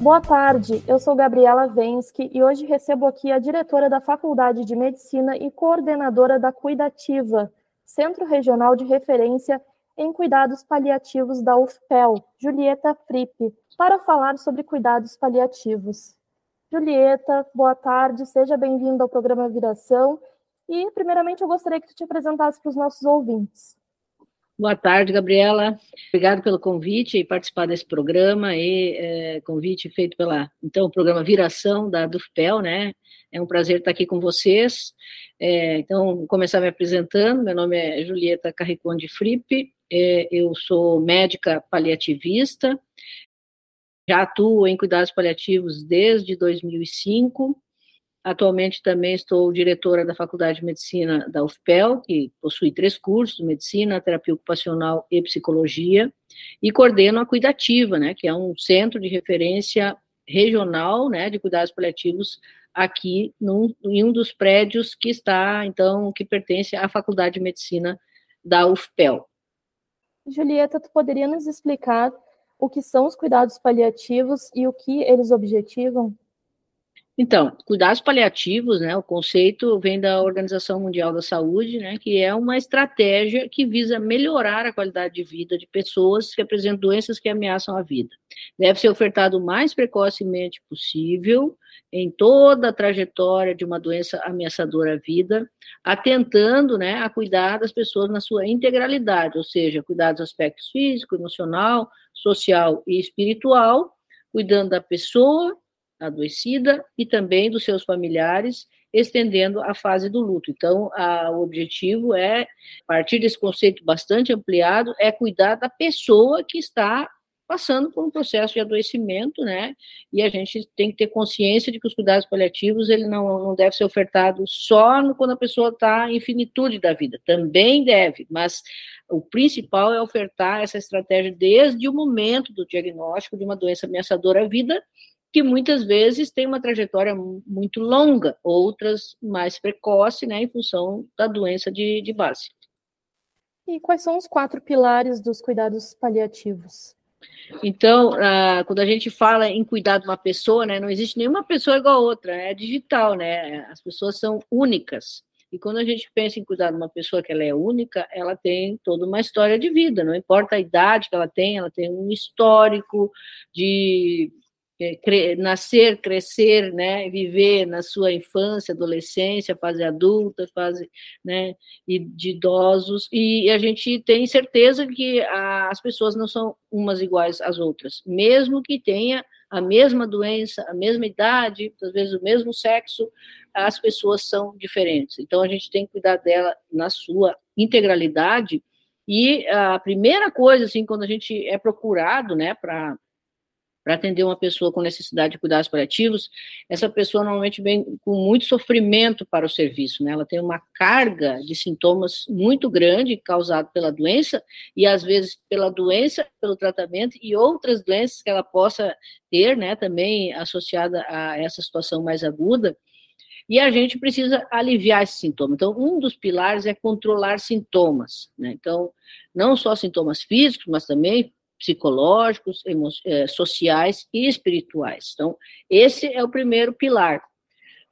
Boa tarde, eu sou Gabriela Vensky e hoje recebo aqui a diretora da Faculdade de Medicina e coordenadora da Cuidativa, Centro Regional de Referência em Cuidados Paliativos da UFPEL, Julieta Frippe, para falar sobre cuidados paliativos. Julieta, boa tarde, seja bem-vinda ao programa Viração e, primeiramente, eu gostaria que tu te apresentasse para os nossos ouvintes. Boa tarde, Gabriela. Obrigado pelo convite e participar desse programa e é, convite feito pela então o programa Viração da Dufpel, né? É um prazer estar aqui com vocês. É, então, vou começar me apresentando. Meu nome é Julieta Carriconde Frippe. É, eu sou médica paliativista. Já atuo em cuidados paliativos desde 2005 Atualmente também estou diretora da Faculdade de Medicina da UFPEL, que possui três cursos, Medicina, Terapia Ocupacional e Psicologia, e coordeno a Cuidativa, né, que é um centro de referência regional, né, de cuidados paliativos aqui num, em um dos prédios que está, então, que pertence à Faculdade de Medicina da UFPEL. Julieta, tu poderia nos explicar o que são os cuidados paliativos e o que eles objetivam? Então, cuidados paliativos, né, o conceito vem da Organização Mundial da Saúde, né, que é uma estratégia que visa melhorar a qualidade de vida de pessoas que apresentam doenças que ameaçam a vida. Deve ser ofertado o mais precocemente possível em toda a trajetória de uma doença ameaçadora à vida, atentando, né, a cuidar das pessoas na sua integralidade, ou seja, cuidar dos aspectos físico, emocional, social e espiritual, cuidando da pessoa adoecida e também dos seus familiares, estendendo a fase do luto. Então, a, o objetivo é, a partir desse conceito bastante ampliado, é cuidar da pessoa que está passando por um processo de adoecimento, né? E a gente tem que ter consciência de que os cuidados paliativos ele não, não deve ser ofertado só no, quando a pessoa está em finitude da vida. Também deve, mas o principal é ofertar essa estratégia desde o momento do diagnóstico de uma doença ameaçadora à vida que muitas vezes tem uma trajetória muito longa, outras mais precoce, né, em função da doença de, de base. E quais são os quatro pilares dos cuidados paliativos? Então, ah, quando a gente fala em cuidar de uma pessoa, né, não existe nenhuma pessoa igual a outra, é digital, né? As pessoas são únicas. E quando a gente pensa em cuidar de uma pessoa que ela é única, ela tem toda uma história de vida, não importa a idade que ela tem, ela tem um histórico de nascer, crescer, né, viver na sua infância, adolescência, fase adulta, fase, né, de idosos, e a gente tem certeza que as pessoas não são umas iguais às outras, mesmo que tenha a mesma doença, a mesma idade, às vezes o mesmo sexo, as pessoas são diferentes. Então a gente tem que cuidar dela na sua integralidade. E a primeira coisa, assim, quando a gente é procurado, né, para para atender uma pessoa com necessidade de cuidados paliativos, essa pessoa normalmente vem com muito sofrimento para o serviço, né? Ela tem uma carga de sintomas muito grande causado pela doença e às vezes pela doença, pelo tratamento e outras doenças que ela possa ter, né, também associada a essa situação mais aguda. E a gente precisa aliviar esse sintoma. Então, um dos pilares é controlar sintomas, né? Então, não só sintomas físicos, mas também psicológicos, eh, sociais e espirituais. Então, esse é o primeiro pilar.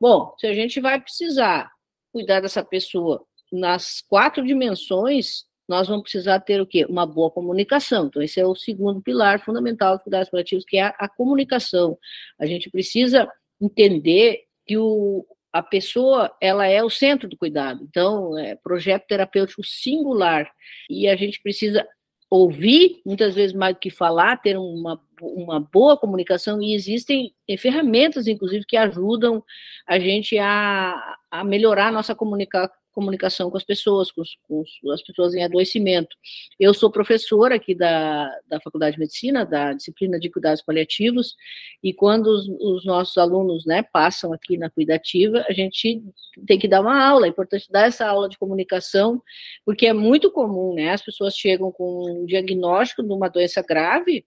Bom, se a gente vai precisar cuidar dessa pessoa nas quatro dimensões, nós vamos precisar ter o quê? Uma boa comunicação. Então, esse é o segundo pilar fundamental dos cuidados paliativos, que é a, a comunicação. A gente precisa entender que o, a pessoa ela é o centro do cuidado. Então, é projeto terapêutico singular e a gente precisa ouvir, muitas vezes mais do que falar, ter uma, uma boa comunicação, e existem ferramentas, inclusive, que ajudam a gente a, a melhorar a nossa comunica, comunicação com as pessoas, com, com as pessoas em adoecimento. Eu sou professora aqui da, da Faculdade de Medicina, da disciplina de cuidados paliativos, e quando os, os nossos alunos né, passam aqui na cuidativa, a gente tem que dar uma aula, é importante dar essa aula de comunicação, porque é muito comum, né, as pessoas chegam com um diagnóstico de uma doença grave,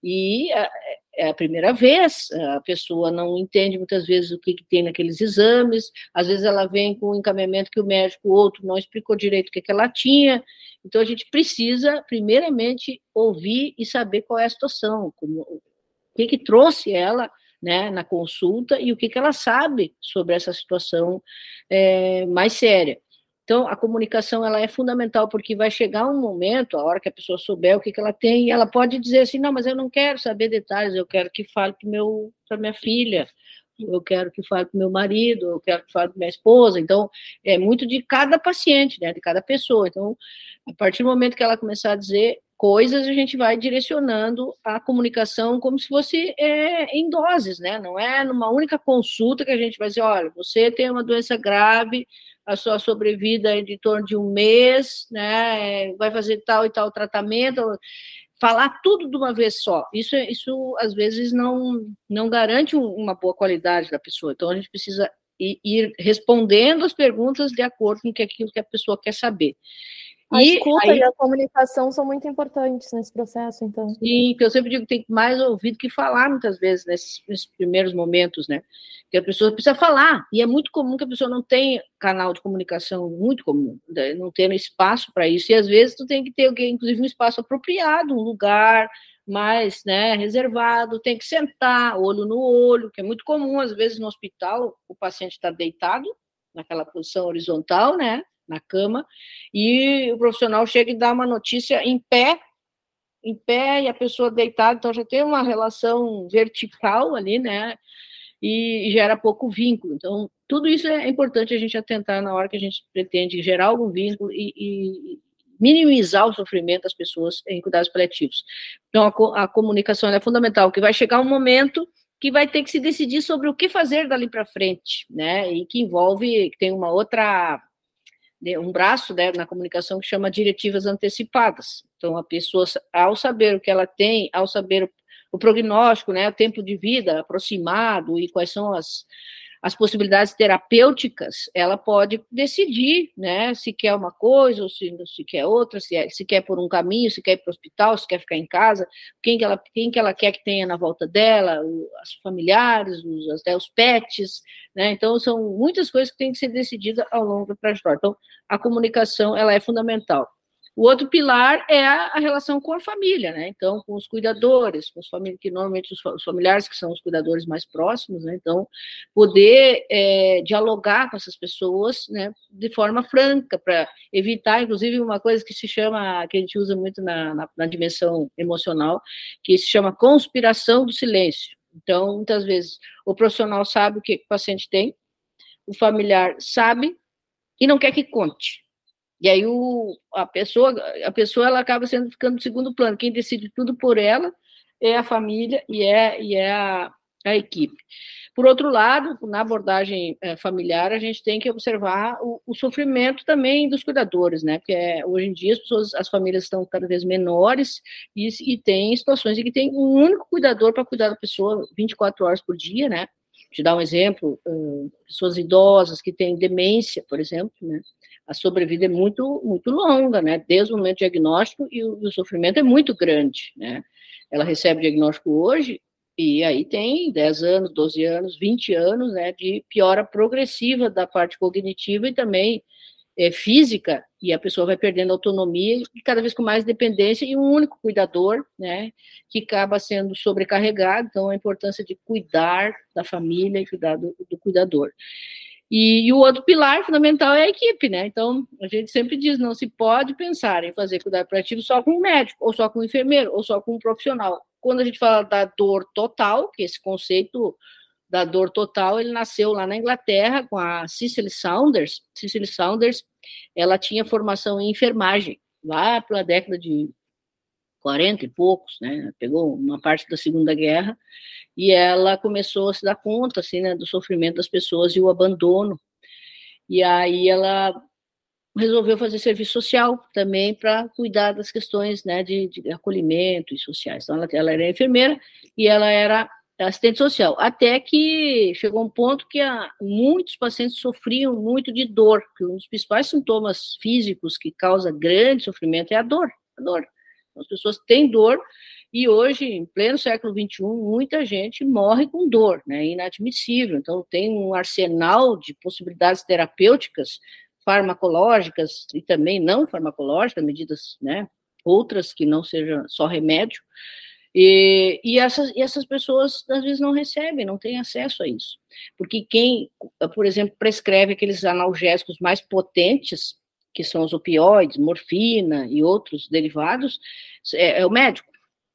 e é, a primeira vez, a pessoa não entende muitas vezes o que, que, tem naqueles exames, às vezes ela vem com um encaminhamento que o médico outro não explicou direito o que, que ela tinha, então a gente precisa, primeiramente, ouvir e saber qual é a situação, como, o que, que trouxe ela né, na consulta e o que, que ela sabe sobre essa situação é, mais séria. Então, a comunicação ela é fundamental, porque vai chegar um momento, a hora que a pessoa souber o que, que ela tem, e ela pode dizer assim, não, mas eu não quero saber detalhes, eu quero que fale para minha filha, eu quero que fale para meu marido, eu quero que fale para minha esposa. Então, é muito de cada paciente, né, de cada pessoa. Então, a partir do momento que ela começar a dizer coisas, a gente vai direcionando a comunicação como se fosse é, em doses, né? Não é numa única consulta que a gente vai dizer, olha, você tem uma doença grave, a sua sobrevida é de torno de um mês, né? Vai fazer tal e tal tratamento, falar tudo de uma vez só. Isso, isso às vezes não não garante uma boa qualidade da pessoa. Então a gente precisa ir, respondendo as perguntas de acordo com aquilo que a pessoa quer saber. A e escuta aí, e a comunicação são muito importantes nesse processo, então. Sim, que eu sempre digo que tem mais ouvido que falar muitas vezes nesses, nesses, primeiros momentos, né? Que a pessoa precisa falar, e é muito comum que a pessoa não tenha canal de comunicação, muito comum, né? não tendo espaço para isso, e às vezes tu tem que ter, inclusive, um espaço apropriado, um lugar mais né, reservado, tem que sentar, olho no olho, que é muito comum, às vezes, no hospital, o paciente está deitado, naquela posição horizontal, né? Na cama, e o profissional chega e dá uma notícia em pé, em pé, e a pessoa deitada, então já tem uma relação vertical ali, né? E gera pouco vínculo. Então, tudo isso é importante a gente atentar na hora que a gente pretende gerar algum vínculo e, e minimizar o sofrimento das pessoas em cuidados paliativos. Então, a, a comunicação é fundamental, que vai chegar um momento que vai ter que se decidir sobre o que fazer dali para frente, né? E que envolve, que tem uma outra um braço né, na comunicação que chama diretivas antecipadas. Então, a pessoa, ao saber o que ela tem, ao saber o, o prognóstico, né, o tempo de vida aproximado e quais são as, as possibilidades terapêuticas, ela pode decidir, né, se quer uma coisa ou se, se quer outra, se, é, se quer por um caminho, se quer ir para o hospital, se quer ficar em casa, quem que ela, quem que ela quer que tenha na volta dela, os familiares, os, até os pets, né, então são muitas coisas que têm que ser decididas ao longo da trajetória. Então, a comunicação, ela é fundamental. O outro pilar é a, relação com a família, né? Então, com os cuidadores, com os famílias, que normalmente os, familiares que são os cuidadores mais próximos, né? Então, poder é, dialogar com essas pessoas, né? De forma franca, para evitar, inclusive, uma coisa que se chama, que a gente usa muito na, na, na dimensão emocional, que se chama conspiração do silêncio. Então, muitas vezes, o profissional sabe o que o paciente tem, o familiar sabe e não quer que conte. E aí o, a pessoa, a pessoa ela acaba sendo ficando no segundo plano. Quem decide tudo por ela é a família e é, e é a, a equipe. Por outro lado, na abordagem é, familiar, a gente tem que observar o, o, sofrimento também dos cuidadores, né? Porque é, hoje em dia as pessoas, as famílias estão cada vez menores e, e tem situações em que tem um único cuidador para cuidar da pessoa 24 horas por dia, né? Te dar um exemplo, pessoas idosas que têm demência, por exemplo, né? A sobrevida é muito, muito longa, né? Desde o momento diagnóstico e o, o sofrimento é muito grande, né? Ela recebe o diagnóstico hoje e aí tem 10 anos, 12 anos, 20 anos, né, de piora progressiva da parte cognitiva e também é, física, e a pessoa vai perdendo autonomia e cada vez com mais dependência e um único cuidador, né, que acaba sendo sobrecarregado, então a importância de cuidar da família e cuidar do, do cuidador. E, e, o outro pilar fundamental é a equipe, né? Então, a gente sempre diz, não se pode pensar em fazer cuidado paliativo só com um médico, ou só com um enfermeiro, ou só com um profissional. Quando a gente fala da dor total, que esse conceito da dor total, ele nasceu lá na Inglaterra com a Cicely Saunders. Cicely Saunders, ela tinha formação em enfermagem, lá pela década de 40 e poucos, né? Pegou uma parte da Segunda Guerra e ela começou a se dar conta, assim, né, do sofrimento das pessoas e o abandono. E aí ela resolveu fazer serviço social também para cuidar das questões né, de, de, acolhimento e sociais. Então, ela, ela era enfermeira e ela era assistente social, até que chegou um ponto que a, muitos pacientes sofriam muito de dor, que um dos principais sintomas físicos que causa grande sofrimento é a dor, a dor. As pessoas têm dor e hoje, em pleno século XXI, muita gente morre com dor, né? Inadmissível. Então, tem um arsenal de possibilidades terapêuticas, farmacológicas e também não farmacológicas, medidas, né? Outras que não sejam só remédio. E, e, essas, e essas pessoas, às vezes, não recebem, não têm acesso a isso. Porque quem, por exemplo, prescreve aqueles analgésicos mais potentes, que são os opioides, morfina e outros derivados, é, é o médico.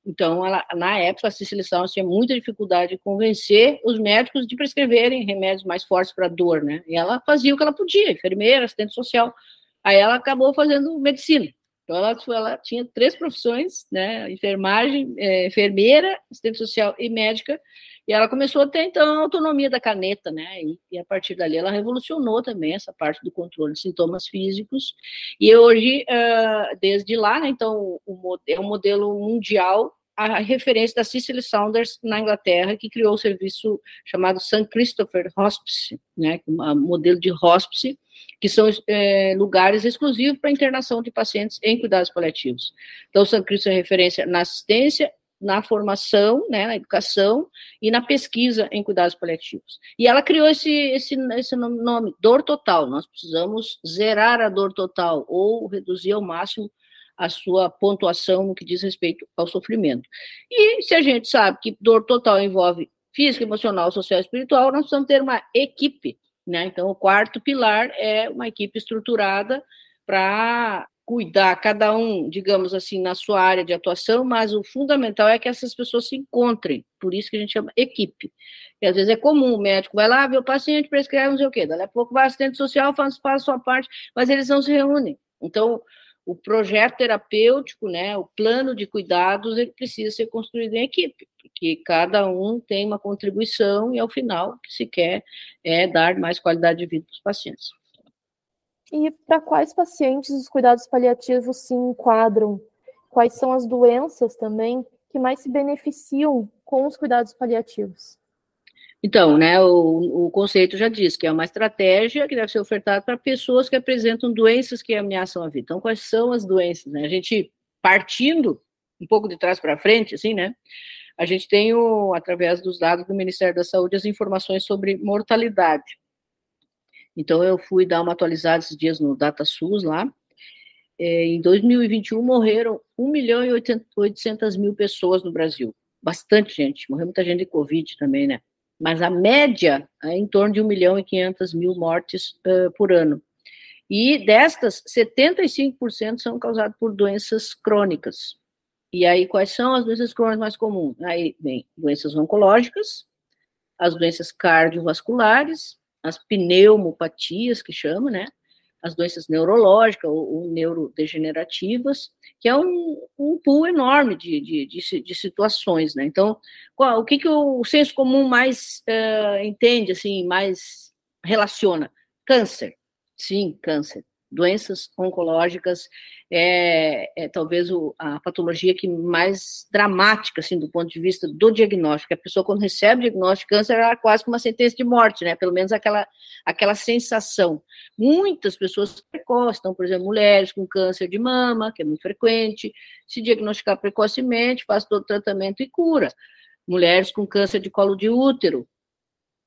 Então, ela, na época, a Cecília Salles tinha muita dificuldade de convencer os médicos de prescreverem remédios mais fortes para dor, né? E ela fazia o que ela podia, enfermeira, assistente social. Aí ela acabou fazendo medicina. Então, ela, ela tinha três profissões, né? Enfermagem, é, enfermeira, assistente social e médica. E ela começou a ter, então, a autonomia da caneta, né? E, e, a partir dali ela revolucionou também essa parte do controle de sintomas físicos. E hoje, uh, desde lá, né, então, o, é um modelo mundial a referência da Cicely Saunders na Inglaterra, que criou o serviço chamado St. Christopher Hospice, né, um modelo de hospice, que são é, lugares exclusivos para internação de pacientes em cuidados paliativos. Então, o St. Christopher é referência na assistência, na formação, né, na educação e na pesquisa em cuidados paliativos. E ela criou esse, esse, esse nome, dor total. Nós precisamos zerar a dor total ou reduzir ao máximo a sua pontuação no que diz respeito ao sofrimento. E se a gente sabe que dor total envolve física, emocional, social e espiritual, nós precisamos ter uma equipe. Né? Então, o quarto pilar é uma equipe estruturada para cuidar, cada um, digamos assim, na sua área de atuação, mas o fundamental é que essas pessoas se encontrem, por isso que a gente chama equipe. E às vezes é comum, o médico vai lá, vê o paciente, prescreve não sei o quê, daqui a pouco vai assistente social, faz, faz a sua parte, mas eles não se reúnem. Então, o projeto terapêutico, né, o plano de cuidados, ele precisa ser construído em equipe, porque cada um tem uma contribuição e, ao final, o que se quer é dar mais qualidade de vida para os pacientes. E para quais pacientes os cuidados paliativos se enquadram? Quais são as doenças também que mais se beneficiam com os cuidados paliativos? Então, né, o, o, conceito já diz que é uma estratégia que deve ser ofertada para pessoas que apresentam doenças que ameaçam a vida. Então, quais são as doenças? Né? A gente, partindo um pouco de trás para frente, assim, né, a gente tem, o, através dos dados do Ministério da Saúde, as informações sobre mortalidade. Então, eu fui dar uma atualizada esses dias no DataSUS lá. É, em 2021, morreram 1 milhão e 800 mil pessoas no Brasil. Bastante gente. Morreu muita gente de Covid também, né? mas a média é em torno de 1 milhão e 500 mil mortes uh, por ano. E destas, 75% são causadas por doenças crônicas. E aí, quais são as doenças crônicas mais comuns? Aí vem doenças oncológicas, as doenças cardiovasculares, as pneumopatias, que chama, né? As doenças neurológicas ou, ou neurodegenerativas, que é um, um pool enorme de, de, de, de situações, né? Então, qual, o que, que o senso comum mais uh, entende, assim, mais relaciona? Câncer, sim, câncer. Doenças oncológicas é, é talvez o, a patologia que mais dramática, assim, do ponto de vista do diagnóstico. A pessoa, quando recebe o diagnóstico de câncer, é quase como uma sentença de morte, né? Pelo menos aquela, aquela sensação. Muitas pessoas precoces, então, por exemplo, mulheres com câncer de mama, que é muito frequente, se diagnosticar precocemente, faz todo o tratamento e cura. Mulheres com câncer de colo de útero,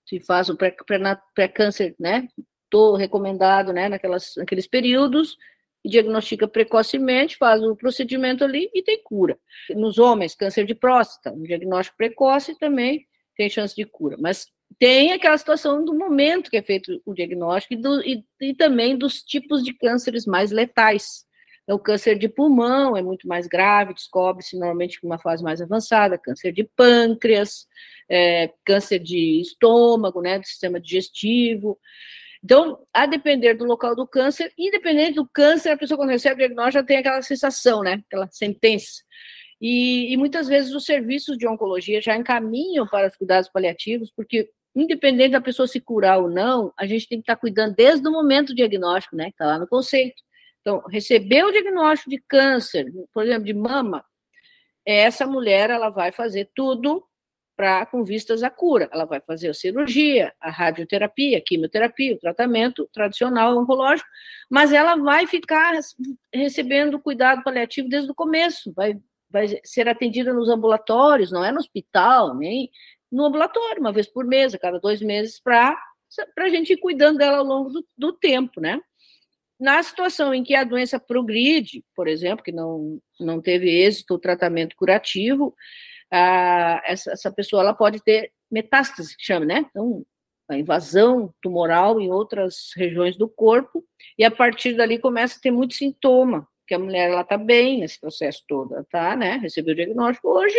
se faz o pré-câncer, né? Tô recomendado, né? Naquelas, naqueles períodos, diagnostica precocemente, faz o procedimento ali e tem cura. Nos homens, câncer de próstata, um diagnóstico precoce também tem chance de cura. Mas tem aquela situação do momento que é feito o diagnóstico e, do, e, e também dos tipos de cânceres mais letais. Então, o câncer de pulmão é muito mais grave, descobre-se normalmente em uma fase mais avançada, câncer de pâncreas, é, câncer de estômago, né, do sistema digestivo. Então, a depender do local do câncer, independente do câncer, a pessoa quando recebe o diagnóstico já tem aquela sensação, né? Aquela sentença. E, e, muitas vezes os serviços de oncologia já encaminham para os cuidados paliativos, porque independente da pessoa se curar ou não, a gente tem que estar cuidando desde o momento do diagnóstico, né? Está lá no conceito. Então, recebeu o diagnóstico de câncer, por exemplo, de mama, essa mulher ela vai fazer tudo com vistas à cura. Ela vai fazer a cirurgia, a radioterapia, a quimioterapia, o tratamento tradicional oncológico, mas ela vai ficar recebendo cuidado paliativo desde o começo, vai, vai ser atendida nos ambulatórios, não é no hospital, nem no ambulatório, uma vez por mês, a cada dois meses, para a gente ir cuidando dela ao longo do, do tempo, né? Na situação em que a doença progride, por exemplo, que não, não teve êxito o tratamento curativo, a, essa, essa pessoa ela pode ter metástase, que chama, né? Então, a invasão tumoral em outras regiões do corpo, e a partir dali começa a ter muito sintoma, que a mulher ela está bem nesse processo todo, tá, né? Recebeu o diagnóstico hoje,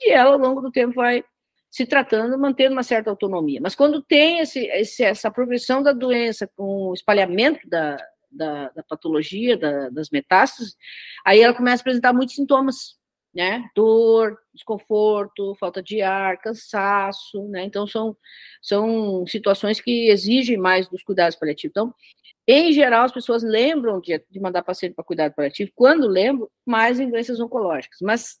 e ela, ao longo do tempo, vai se tratando, mantendo uma certa autonomia. Mas quando tem esse, esse, essa progressão da doença com o espalhamento da, da, da patologia, da, das metástases, aí ela começa a apresentar muitos sintomas, né? Dor, desconforto, falta de ar, cansaço, né? Então, são, são situações que exigem mais dos cuidados paliativos. Então, em geral, as pessoas lembram de, de mandar paciente para cuidado paliativo, quando lembram, mais em doenças oncológicas. Mas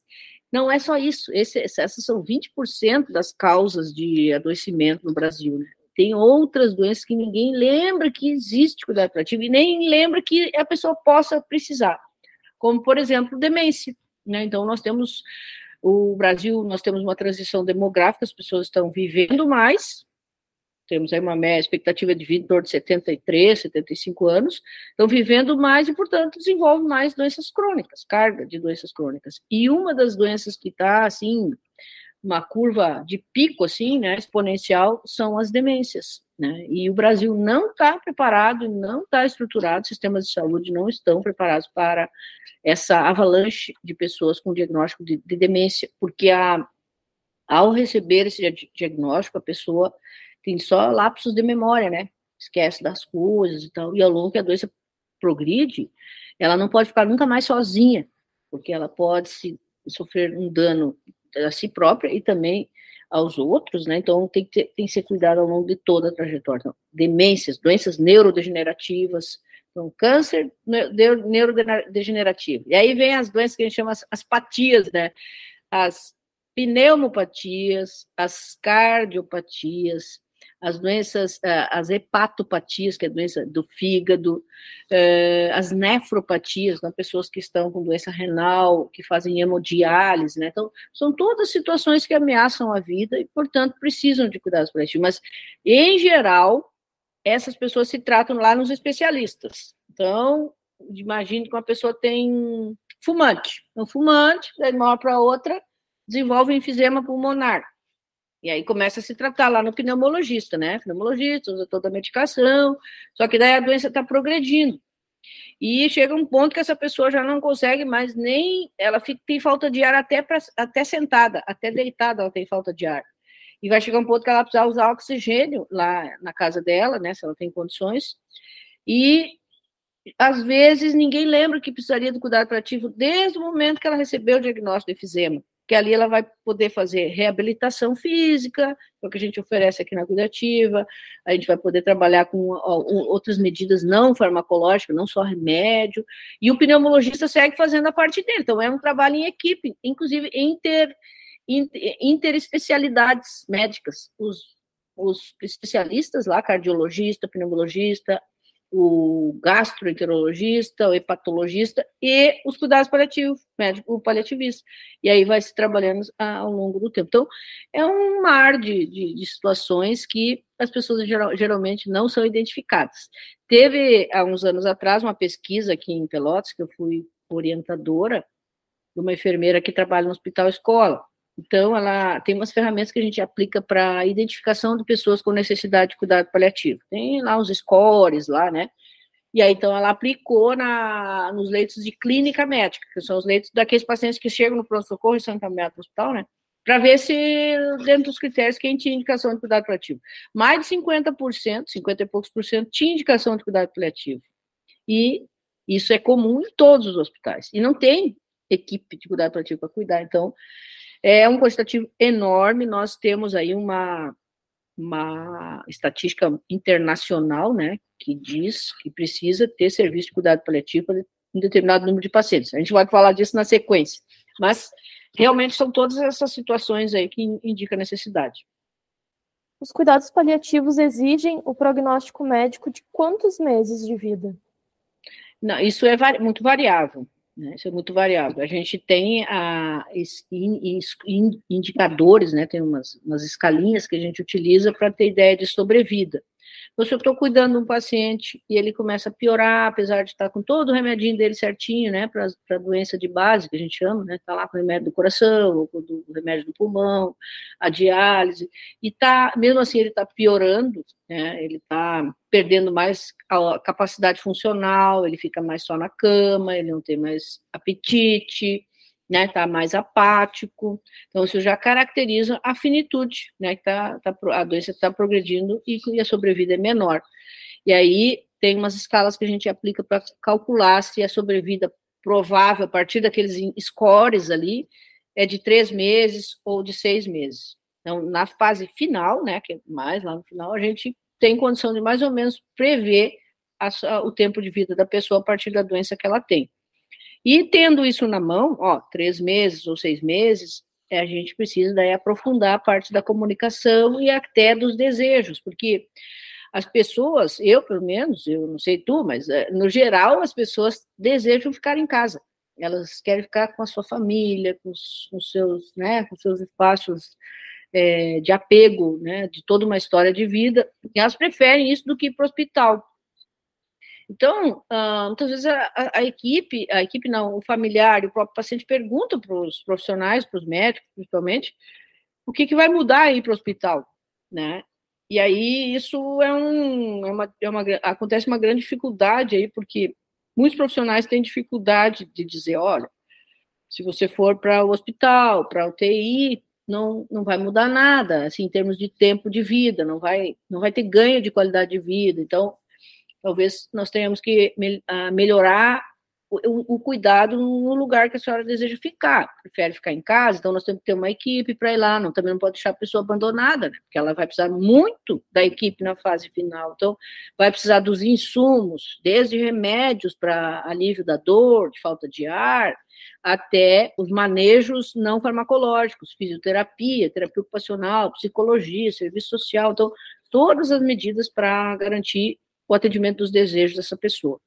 não é só isso, esse, essas são 20% das causas de adoecimento no Brasil, né? Tem outras doenças que ninguém lembra que existe cuidado paliativo e nem lembra que a pessoa possa precisar, como, por exemplo, demência. Né? Então, nós temos, o Brasil, nós temos uma transição demográfica, as pessoas estão vivendo mais, temos aí uma média, expectativa de vida em torno de 73, 75 anos, estão vivendo mais e, portanto, desenvolvem mais doenças crônicas, carga de doenças crônicas. E uma das doenças que está, assim, uma curva de pico, assim, né, exponencial, são as demências, né, e o Brasil não está preparado, não está estruturado, sistemas de saúde não estão preparados para essa avalanche de pessoas com diagnóstico de, de demência, porque a, ao receber esse diagnóstico, a pessoa tem só lapsos de memória, né, esquece das coisas e tal, e ao longo que a doença progride, ela não pode ficar nunca mais sozinha, porque ela pode se sofrer um dano a si própria e também aos outros, né? Então tem que, ter, tem que ser cuidado ao longo de toda a trajetória. Então, demências, doenças neurodegenerativas, então câncer neurodegenerativo. E aí vem as doenças que a gente chama as, as patias, né? As pneumopatias, as cardiopatias, as doenças, eh, as hepatopatias, que é a doença do fígado, eh, as nefropatias, né, pessoas que estão com doença renal, que fazem hemodiálise, né? Então, são todas situações que ameaçam a vida e, portanto, precisam de cuidados paliativos. Mas, em geral, essas pessoas se tratam lá nos especialistas. Então, imagine que uma pessoa tem fumante. Um fumante, de uma hora para outra, desenvolve enfisema pulmonar e aí começa a se tratar lá no pneumologista, né? Pneumologista, usa toda a medicação, só que daí a doença está progredindo. E chega um ponto que essa pessoa já não consegue mais nem. Ela fica, tem falta de ar até, pra, até sentada, até deitada ela tem falta de ar. E vai chegar um ponto que ela precisa usar oxigênio lá na casa dela, né? Se ela tem condições. E às vezes ninguém lembra que precisaria do cuidado paliativo desde o momento que ela recebeu o diagnóstico de efizema que ali ela vai poder fazer reabilitação física, é o que a gente oferece aqui na cuidativa, a gente vai poder trabalhar com outras medidas não farmacológicas, não só remédio, e o pneumologista segue fazendo a parte dele, então é um trabalho em equipe, inclusive inter, inter interespecialidades médicas, os, os especialistas lá, cardiologista, pneumologista, o gastroenterologista, o hepatologista e os cuidados paliativos, médico paliativista. E aí vai se trabalhando ao longo do tempo. Então, é um mar de, de, de situações que as pessoas geral, geralmente não são identificadas. Teve, há uns anos atrás, uma pesquisa aqui em Pelotas, que eu fui orientadora de uma enfermeira que trabalha no hospital escola. Então, ela tem umas ferramentas que a gente aplica para identificação de pessoas com necessidade de cuidado paliativo. Tem lá os scores lá, né? E aí, então, ela aplicou na, nos leitos de clínica médica, que são os leitos daqueles pacientes que chegam no pronto-socorro e são encaminhados para o hospital, né? Para ver se, dentro dos critérios, quem tinha indicação de cuidado paliativo. Mais de 50%, 50 e poucos por cento, tinha indicação de cuidado paliativo. E isso é comum em todos os hospitais. E não tem equipe de cuidado paliativo para cuidar. Então, é um quantitativo enorme, nós temos aí uma, uma estatística internacional, né, que diz que precisa ter serviço de cuidado paliativo para um determinado número de pacientes. A gente vai falar disso na sequência, mas realmente são todas essas situações aí que indicam necessidade. Os cuidados paliativos exigem o prognóstico médico de quantos meses de vida? Não, isso é vari muito variável. Né? Isso é muito variável. A gente tem a, indicadores, né? tem umas, umas escalinhas que a gente utiliza para ter ideia de sobrevida. Então, se eu estou cuidando de um paciente e ele começa a piorar, apesar de estar com todo o remedinho dele certinho, né, para a doença de base, que a gente chama, né, está lá com o remédio do coração, ou do remédio do pulmão, a diálise, e tá, mesmo assim ele está piorando, né, ele está perdendo mais a capacidade funcional, ele fica mais só na cama, ele não tem mais apetite, né, tá mais apático. Então, isso já caracteriza a finitude, né, que tá, tá a doença está progredindo e, e a sobrevida é menor. E aí tem umas escalas que a gente aplica para calcular se a sobrevida provável a partir daqueles scores ali é de três meses ou de seis meses. Então, na fase final, né, que é mais lá no final, a gente tem condição de mais ou menos prever a, o tempo de vida da pessoa a partir da doença que ela tem. E tendo isso na mão, ó, três meses ou seis meses, a gente precisa daí aprofundar a parte da comunicação e até dos desejos, porque as pessoas, eu pelo menos, eu não sei tu, mas eh, no geral as pessoas desejam ficar em casa. Elas querem ficar com a sua família, com os, com seus, né, com seus espaços é, de apego, né, de toda uma história de vida. E elas preferem isso do que ir para o hospital. Então, uh, muitas vezes a, a, a, equipe, a equipe não, o familiar e o próprio paciente perguntam para os profissionais, para os médicos, principalmente, o que, que vai mudar aí para o hospital, né? E aí isso é, um, é, uma, é uma, acontece uma grande dificuldade aí, porque muitos profissionais têm dificuldade de dizer, olha, se você for para o hospital, para a UTI, não, não vai mudar nada, assim, em termos de tempo de vida, não vai, não vai ter ganho de qualidade de vida. Então, Talvez nós tenhamos que melhorar o, o, cuidado no lugar que a senhora deseja ficar. Prefere ficar em casa, então nós temos que ter uma equipe para ir lá. Não, também não pode deixar a pessoa abandonada, né? porque ela vai precisar muito da equipe na fase final. Então, vai precisar dos insumos, desde remédios para alívio da dor, de falta de ar, até os manejos não farmacológicos, fisioterapia, terapia ocupacional, psicologia, serviço social. Então, todas as medidas para garantir o atendimento dos desejos dessa pessoa.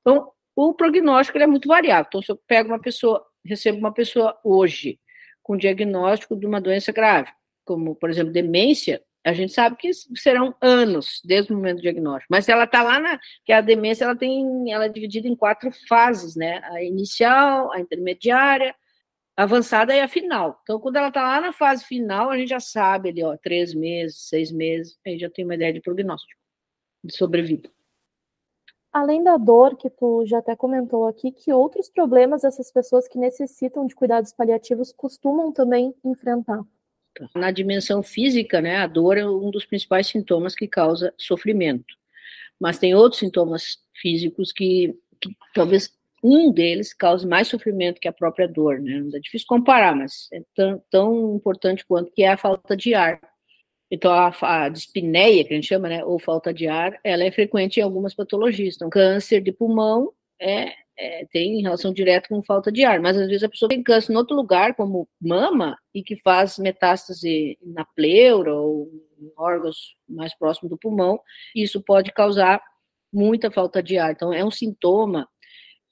Então, o prognóstico é muito variável. Então, se eu pego uma pessoa, recebo uma pessoa hoje com diagnóstico de uma doença grave, como, por exemplo, demência, a gente sabe que serão anos desde o momento do diagnóstico. Mas ela está lá na. que a demência ela tem, ela é dividida em quatro fases, né? A inicial, a intermediária, a avançada e a final. Então, quando ela está lá na fase final, a gente já sabe ali, ó, três meses, seis meses, aí já tem uma ideia de prognóstico de sobrevida. Além da dor que tu já até comentou aqui, que outros problemas essas pessoas que necessitam de cuidados paliativos costumam também enfrentar? Na dimensão física, né, a dor é um dos principais sintomas que causa sofrimento. Mas tem outros sintomas físicos que, que talvez um deles cause mais sofrimento que a própria dor, né? É difícil comparar, mas é tão, tão importante quanto que é a falta de ar. Então, a, a dispneia, que a gente chama, né, ou falta de ar, ela é frequente em algumas patologias. Então, câncer de pulmão é, é, tem relação direta com falta de ar, mas às vezes a pessoa tem câncer em outro lugar, como mama, e que faz metástase na pleura ou em órgãos mais próximos do pulmão, isso pode causar muita falta de ar. Então, é um sintoma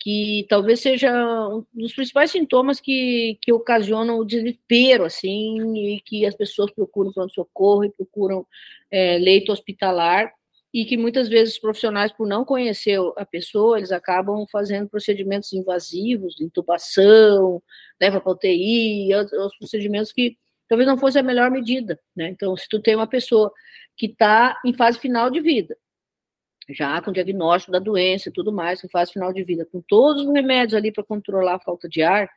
que talvez seja um dos principais sintomas que, que ocasionam o desespero, assim, e que as pessoas procuram pronto-socorro e procuram é, leito hospitalar, e que muitas vezes os profissionais, por não conhecer a pessoa, eles acabam fazendo procedimentos invasivos, intubação, leva para UTI, outros procedimentos que talvez não fosse a melhor medida, né? Então, se tu tem uma pessoa que está em fase final de vida, já com diagnóstico da doença e tudo mais, em fase final de vida, com todos os remédios ali para controlar a falta de ar,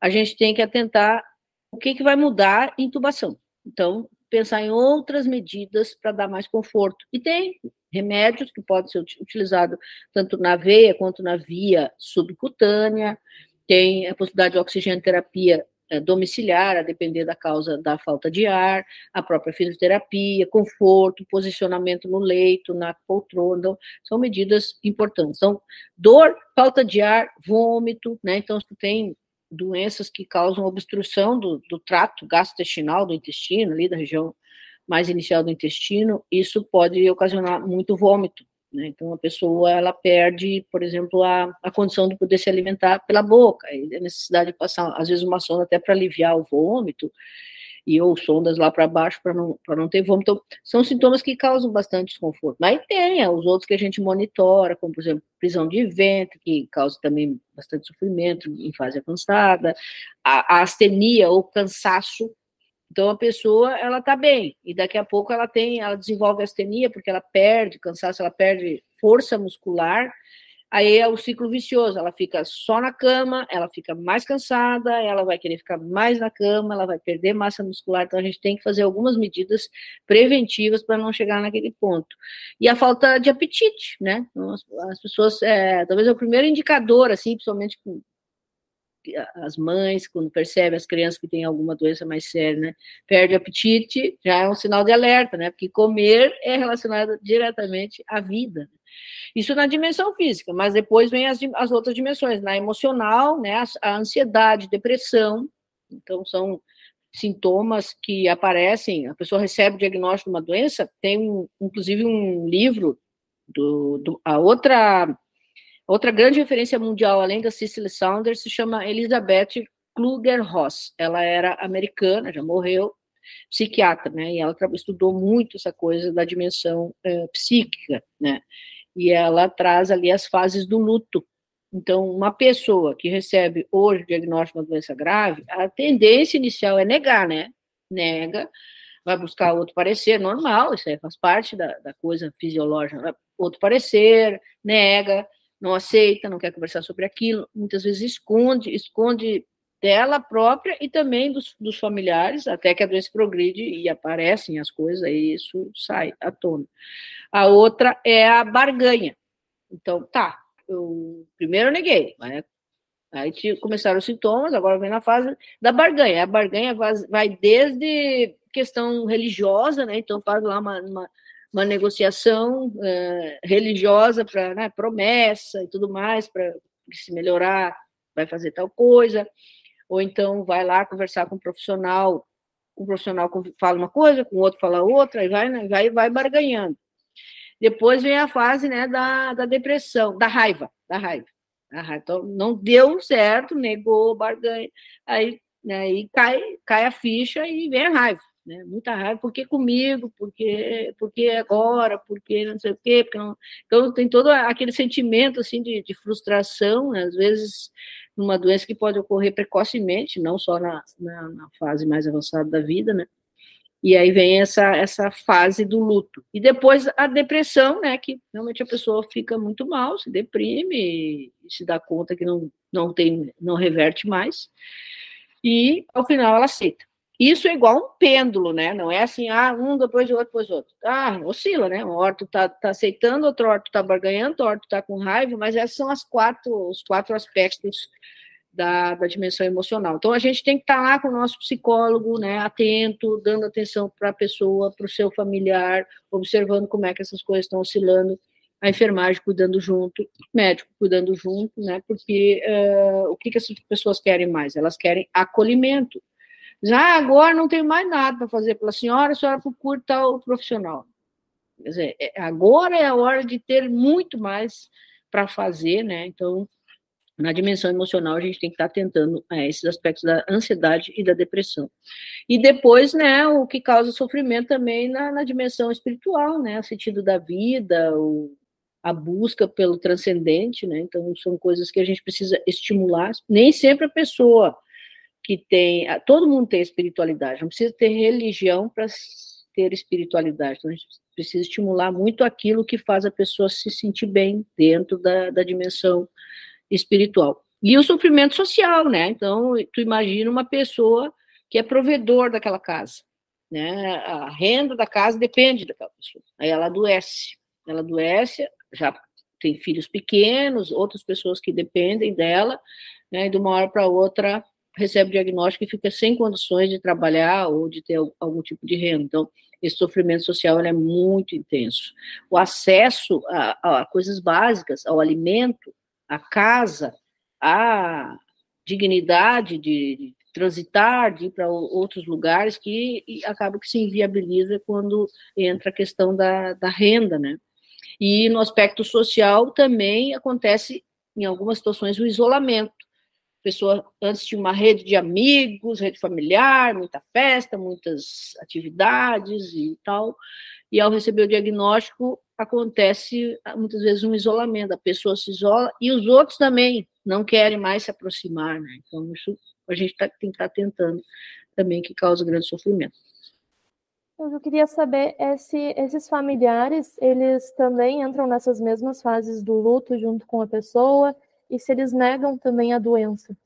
a gente tem que atentar o que, que vai mudar em intubação. Então, pensar em outras medidas para dar mais conforto. E tem remédios que podem ser utilizados tanto na veia quanto na via subcutânea, tem a possibilidade de oxigenoterapia é, domiciliar, a depender da causa da falta de ar, a própria fisioterapia, conforto, posicionamento no leito, na poltrona, então, são medidas importantes. Então, dor, falta de ar, vômito, né? Então, se tem doenças que causam obstrução do, do trato gastrointestinal, do intestino, ali da região mais inicial do intestino, isso pode ocasionar muito vômito, né? Então, a pessoa, ela perde, por exemplo, a, a condição de poder se alimentar pela boca, e a necessidade de passar, às vezes, uma sonda até para aliviar o vômito, e ou sondas lá para baixo para não, não ter vômito. Então, são sintomas que causam bastante desconforto. Mas tem é, os outros que a gente monitora, como, por exemplo, prisão de ventre, que causa também bastante sofrimento em fase avançada, a, a astenia ou cansaço, então a pessoa ela está bem e daqui a pouco ela tem, ela desenvolve astenia porque ela perde cansaço, ela perde força muscular. Aí é o ciclo vicioso, ela fica só na cama, ela fica mais cansada, ela vai querer ficar mais na cama, ela vai perder massa muscular, então a gente tem que fazer algumas medidas preventivas para não chegar naquele ponto. E a falta de apetite, né? Então, as, as pessoas, é, talvez é o primeiro indicador, assim, principalmente as mães, quando percebem as crianças que têm alguma doença mais séria, né, perde apetite, já é um sinal de alerta, né, porque comer é relacionado diretamente à vida. Isso na dimensão física, mas depois vem as, as outras dimensões, na emocional, né, a, a ansiedade, depressão, então são sintomas que aparecem, a pessoa recebe o diagnóstico de uma doença, tem inclusive um livro do, do, a outra Outra grande referência mundial, além da Cicely Saunders, se chama Elizabeth Kluger-Ross. Ela era americana, já morreu, psiquiatra, né? E ela estudou muito essa coisa da dimensão é, psíquica, né? E ela traz ali as fases do luto. Então, uma pessoa que recebe hoje o diagnóstico de uma doença grave, a tendência inicial é negar, né? Nega, vai buscar outro parecer, normal, isso aí faz parte da, da coisa fisiológica, outro parecer, nega, não aceita, não quer conversar sobre aquilo, muitas vezes esconde, esconde dela própria e também dos, dos familiares, até que a doença progride e aparecem as coisas, aí isso sai à tona. A outra é a barganha. Então, tá, eu primeiro eu neguei, né? Aí começaram os sintomas, agora vem na fase da barganha. A barganha vai desde questão religiosa, né? Então faz lá uma, uma uma negociação uh, religiosa para né, promessa e tudo mais, para se melhorar, vai fazer tal coisa, ou então vai lá conversar com um profissional, um profissional fala uma coisa, com o outro fala outra, e vai, né, vai, vai barganhando. Depois vem a fase né, da, da depressão, da raiva, da raiva. Da raiva. Então, não deu certo, negou, barganha, aí, né, aí cai, cai a ficha e vem a raiva né? Muita raiva, porque comigo, porque, porque agora, porque não sei o quê, porque não... então tem todo aquele sentimento assim de, de frustração, né? às vezes numa doença que pode ocorrer precocemente, não só na, na, na, fase mais avançada da vida, né? E aí vem essa, essa fase do luto. E depois a depressão, né? Que realmente a pessoa fica muito mal, se deprime, se dá conta que não, não tem, não reverte mais. E ao final ela aceita. Isso é igual um pêndulo, né? Não é assim, ah, um depois de outro, depois de outro. Ah, oscila, né? Um orto tá, tá aceitando, outro orto tá barganhando, outro orto tá com raiva, mas essas são as quatro, os quatro aspectos da, da dimensão emocional. Então, a gente tem que estar tá lá com o nosso psicólogo, né? Atento, dando atenção para a pessoa, para o seu familiar, observando como é que essas coisas estão oscilando a enfermagem cuidando junto, o médico cuidando junto, né? Porque uh, o que, que essas pessoas querem mais? Elas querem acolhimento. Já agora não tenho mais nada para fazer pela senhora, a senhora procura tal profissional. Quer dizer, é, agora é a hora de ter muito mais para fazer, né? Então, na dimensão emocional, a gente tem que estar tá tentando é, esses aspectos da ansiedade e da depressão. E depois, né, o que causa sofrimento também na, na dimensão espiritual, né? O sentido da vida, o, a busca pelo transcendente, né? Então, são coisas que a gente precisa estimular. Nem sempre a pessoa que tem. Todo mundo tem espiritualidade, não precisa ter religião para ter espiritualidade. Então, a gente precisa estimular muito aquilo que faz a pessoa se sentir bem dentro da, da dimensão espiritual. E o sofrimento social, né? Então, tu imagina uma pessoa que é provedor daquela casa, né? A renda da casa depende daquela pessoa. Aí ela adoece. Ela adoece, já tem filhos pequenos, outras pessoas que dependem dela, né? E de uma hora para outra recebe diagnóstico e fica sem condições de trabalhar ou de ter algum tipo de renda. Então, esse sofrimento social é muito intenso. O acesso a, a coisas básicas, ao alimento, à casa, à dignidade de, de transitar, de ir para outros lugares, que acaba que se inviabiliza quando entra a questão da, da renda, né? E no aspecto social também acontece, em algumas situações, o isolamento. Pessoa antes tinha uma rede de amigos, rede familiar, muita festa, muitas atividades e tal, e ao receber o diagnóstico acontece muitas vezes um isolamento, a pessoa se isola e os outros também não querem mais se aproximar, né? Então isso a gente tá, tem que estar tá tentando também que causa grande sofrimento. Eu queria saber é se esses familiares, eles também entram nessas mesmas fases do luto junto com a pessoa e se eles negam também a doença.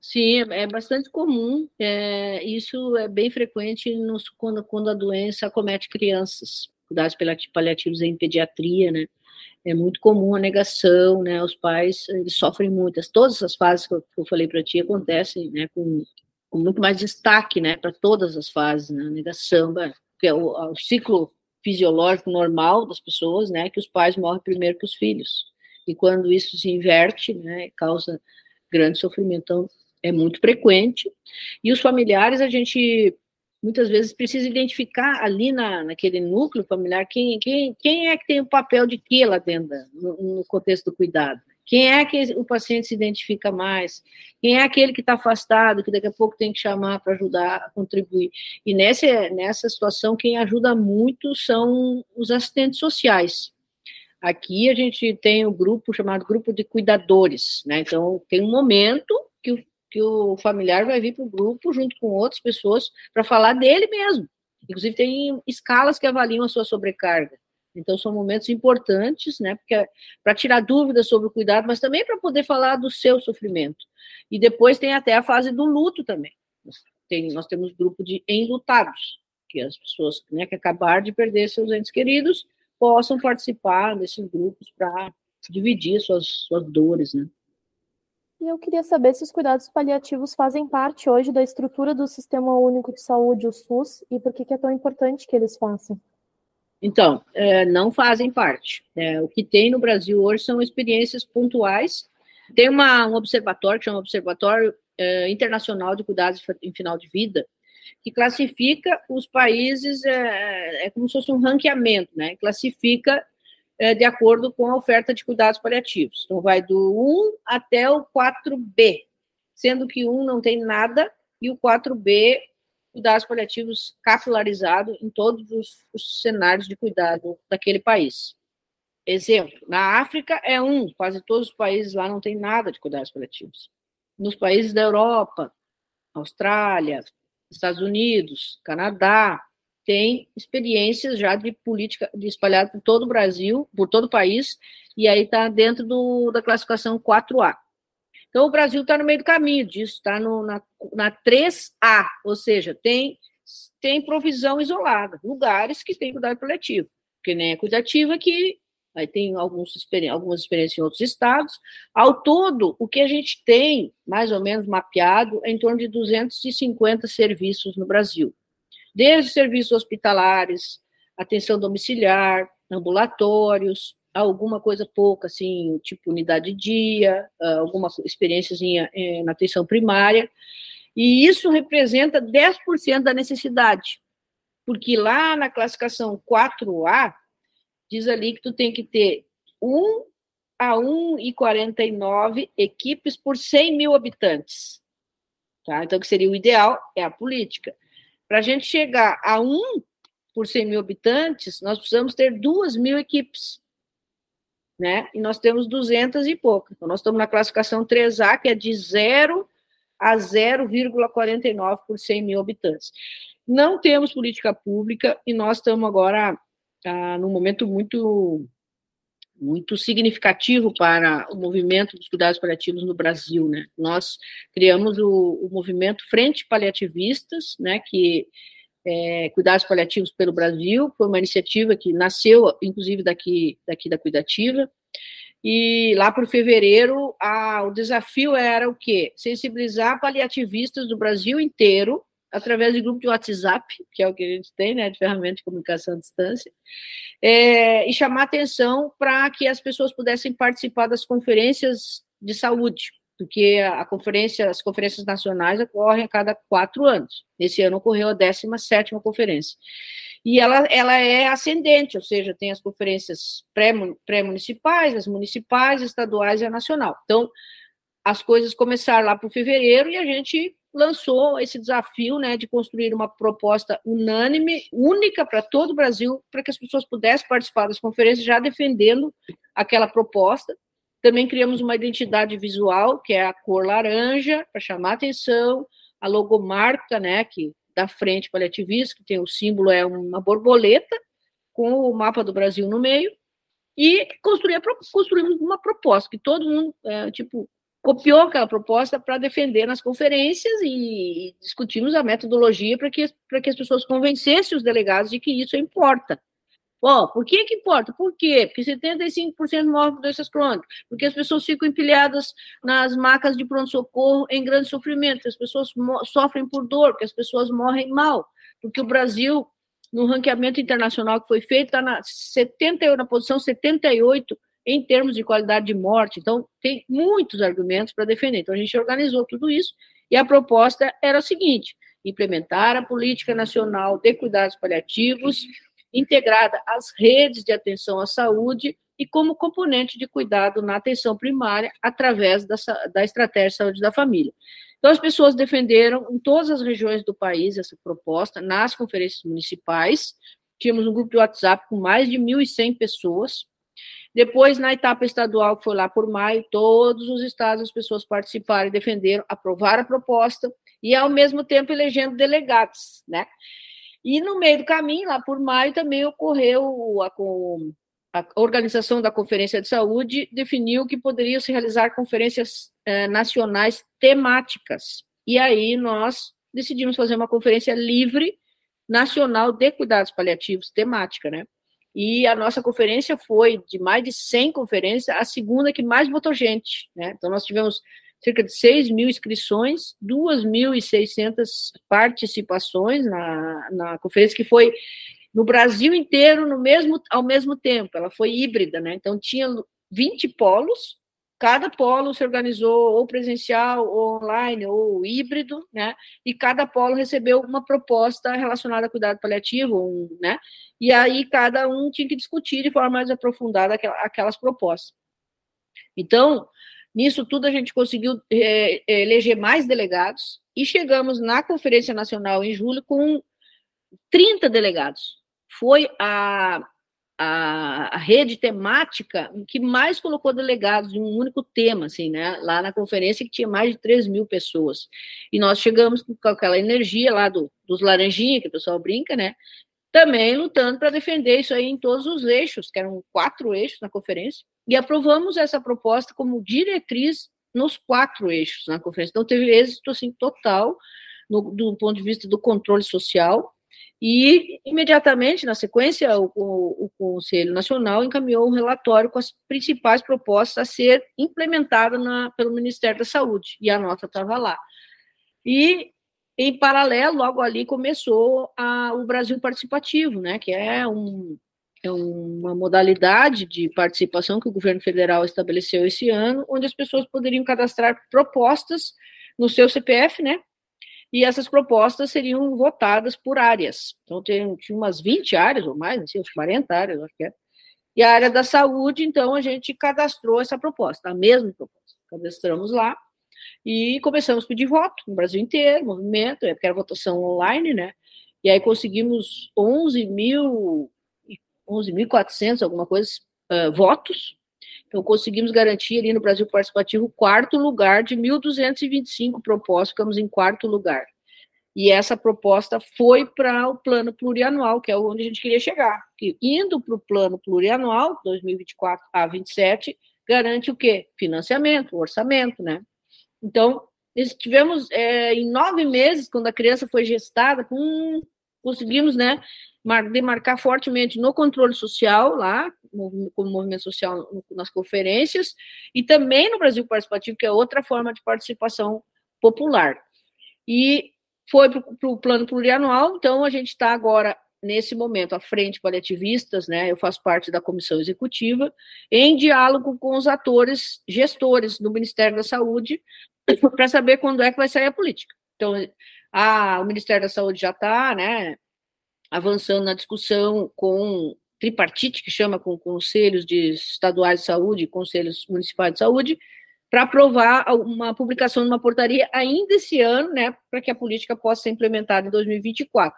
Sim, é, é bastante comum. É, isso é bem frequente nos, quando, quando a doença acomete crianças. Cuidados paliativos em pediatria, né? É muito comum a negação, né? Os pais, eles sofrem muitas. Todas essas fases que eu, que eu falei para ti acontecem, né? Com com muito mais destaque, né, para todas as fases, né, a negação, que é o, o, ciclo fisiológico normal das pessoas, né, que os pais morrem primeiro que os filhos. E quando isso se inverte, né, causa grande sofrimento. Então, é muito frequente. E os familiares, a gente muitas vezes precisa identificar ali na, naquele núcleo familiar quem, quem, quem é que tem o papel de que lá dentro, no, no contexto do cuidado. Quem é que o paciente se identifica mais? Quem é aquele que está afastado, que daqui a pouco tem que chamar para ajudar a contribuir? E nessa, nessa situação, quem ajuda muito são os assistentes sociais. Aqui a gente tem o um grupo chamado Grupo de Cuidadores, né? Então, tem um momento que o, que o familiar vai vir para o grupo junto com outras pessoas para falar dele mesmo. Inclusive, tem escalas que avaliam a sua sobrecarga. Então, são momentos importantes, né, porque é para tirar dúvidas sobre o cuidado, mas também para poder falar do seu sofrimento. E depois tem até a fase do luto também. Tem, nós temos grupo de enlutados, que as pessoas né, que acabaram de perder seus entes queridos possam participar desses grupos para dividir suas, suas dores, né. E eu queria saber se os cuidados paliativos fazem parte hoje da estrutura do Sistema Único de Saúde, o SUS, e por que, que é tão importante que eles façam. Então, é, não fazem parte. É, o que tem no Brasil hoje são experiências pontuais. Tem uma, um observatório que chama Observatório é, Internacional de Cuidados em Final de Vida, que classifica os países, é, é como se fosse um ranqueamento, né? Classifica é, de acordo com a oferta de cuidados paliativos. Então, vai do 1 até o 4B, sendo que o 1 não tem nada e o 4B cuidados paliativos capilarizados em todos os, os, cenários de cuidado daquele país. Exemplo, na África é um, quase todos os países lá não tem nada de cuidados paliativos. Nos países da Europa, Austrália, Estados Unidos, Canadá, tem experiências já de política de espalhada por todo o Brasil, por todo o país, e aí está dentro do, da classificação 4A. Então, o Brasil está no meio do caminho disso, está na, na 3A, ou seja, tem, tem provisão isolada, lugares que tem cuidado coletivo, porque nem é cuidativa que aí tem alguns, algumas experiências em outros estados. Ao todo, o que a gente tem, mais ou menos mapeado, é em torno de 250 serviços no Brasil, desde serviços hospitalares, atenção domiciliar, ambulatórios, alguma coisa pouca, assim, tipo unidade de dia, ah, alguma experiênciazinha eh, na atenção primária, e isso representa 10% da necessidade, porque lá na classificação 4A, diz ali que tu tem que ter 1 a 1,49 equipes por 100 mil habitantes. Tá? Então, o que seria o ideal é a política. Para a gente chegar a 1 por 100 mil habitantes, nós precisamos ter 2 mil equipes né? E nós temos 200 e pouco. Então, nós estamos na classificação 3A, que é de 0 a 0,49 por 100 mil habitantes. Não temos política pública e nós estamos agora ah, num momento muito muito significativo para o movimento dos cuidados paliativos no Brasil, né? Nós criamos o, o movimento Frente Paliativistas, né? Que é, Cuidados Paliativos pelo Brasil, foi uma iniciativa que nasceu, inclusive, daqui, daqui da Cuidativa, E lá para fevereiro, a, o desafio era o quê? Sensibilizar paliativistas do Brasil inteiro, através de grupo de WhatsApp, que é o que a gente tem, né, de ferramenta de comunicação à distância, é, e chamar atenção para que as pessoas pudessem participar das conferências de saúde, porque a conferência, as conferências nacionais ocorrem a cada quatro anos. Esse ano ocorreu a 17 conferência. E ela, ela é ascendente, ou seja, tem as conferências pré-municipais, as municipais, estaduais e a nacional. Então, as coisas começaram lá para fevereiro e a gente lançou esse desafio né, de construir uma proposta unânime, única para todo o Brasil, para que as pessoas pudessem participar das conferências já defendendo aquela proposta. Também criamos uma identidade visual, que é a cor laranja, para chamar atenção, a logomarca, né, que da frente paliativista, que tem o símbolo é uma borboleta, com o mapa do Brasil no meio, e construímos uma proposta, que todo mundo, é, tipo, copiou aquela proposta para defender nas conferências e discutimos a metodologia para que, que as pessoas convencessem os delegados de que isso importa. Bom, por que que importa? Por quê? Porque 75% morrem doenças crônicas, porque as pessoas ficam empilhadas nas macas de pronto-socorro em grande sofrimento, as pessoas sofrem por dor, porque as pessoas morrem mal, porque o Brasil, no ranqueamento internacional que foi feito, está na, 70, na posição 78 em termos de qualidade de morte. Então, tem muitos argumentos para defender. Então, a gente organizou tudo isso e a proposta era a seguinte: implementar a política nacional de cuidados paliativos integrada às redes de atenção à saúde e como componente de cuidado na atenção primária através da, da estratégia de saúde da família. Então, as pessoas defenderam em todas as regiões do país essa proposta, nas conferências municipais. Tínhamos um grupo de WhatsApp com mais de 1.100 pessoas. Depois, na etapa estadual, que foi lá por maio, todos os estados, as pessoas participaram defenderam, aprovaram a proposta e, ao mesmo tempo, elegendo delegados, né? E no meio do caminho, lá por maio, também ocorreu a, a organização da Conferência de Saúde definiu que poderiam se realizar conferências eh, nacionais temáticas. E aí nós decidimos fazer uma conferência livre nacional de cuidados paliativos temática, né? E a nossa conferência foi de mais de 100 conferências, a segunda que mais botou gente, né? Então nós tivemos cerca de 6 mil inscrições, 2.600 participações na, na conferência, que foi no Brasil inteiro no mesmo, ao mesmo tempo, ela foi híbrida, né? Então tinha 20 polos, cada polo se organizou ou presencial, ou online, ou híbrido, né? E cada polo recebeu uma proposta relacionada a cuidado paliativo, né? E aí cada um tinha que discutir de forma mais aprofundada aquelas propostas. Então, Nisso tudo, a gente conseguiu é, é, eleger mais delegados e chegamos na Conferência Nacional em julho com 30 delegados. Foi a, a, a, rede temática que mais colocou delegados de um único tema, assim, né? Lá na conferência que tinha mais de 3 mil pessoas. E nós chegamos com aquela energia lá do, dos laranjinhas, que o pessoal brinca, né? Também lutando para defender isso aí em todos os eixos, que eram quatro eixos na conferência e aprovamos essa proposta como diretriz nos quatro eixos na conferência. Então, teve êxito assim, total no, do ponto de vista do controle social, e imediatamente, na sequência, o, o, o, Conselho Nacional encaminhou um relatório com as principais propostas a ser implementadas na, pelo Ministério da Saúde, e a nota estava lá. E, em paralelo, logo ali começou a, o Brasil Participativo, né, que é um, é uma modalidade de participação que o governo federal estabeleceu esse ano, onde as pessoas poderiam cadastrar propostas no seu CPF, né? E essas propostas seriam votadas por áreas. Então, tem, tinha umas 20 áreas ou mais, assim, uns 40 áreas, acho que é. E a área da saúde, então, a gente cadastrou essa proposta, a mesma proposta. Cadastramos lá e começamos a pedir voto no Brasil inteiro, movimento, porque era votação online, né? E aí conseguimos 11 mil 11.400, alguma coisa, uh, votos. Então, conseguimos garantir ali no Brasil Participativo o quarto lugar de 1.225 propostas, ficamos em quarto lugar. E essa proposta foi para o plano plurianual, que é onde a gente queria chegar. Que, indo para o plano plurianual, 2024 a 27, garante o quê? Financiamento, orçamento, né? Então, tivemos é, em nove meses, quando a criança foi gestada, hum, conseguimos, né, demarcar fortemente no controle social lá, como movimento social nas conferências, e também no Brasil Participativo, que é outra forma de participação popular. E foi para o plano plurianual, então a gente está agora, nesse momento, à frente paliativistas, né? Eu faço parte da comissão executiva, em diálogo com os atores gestores do Ministério da Saúde, para saber quando é que vai sair a política. Então, a, o Ministério da Saúde já está, né? Avançando na discussão com tripartite, que chama com conselhos de estaduais de saúde conselhos municipais de saúde, para aprovar uma publicação de uma portaria ainda esse ano, né, para que a política possa ser implementada em 2024.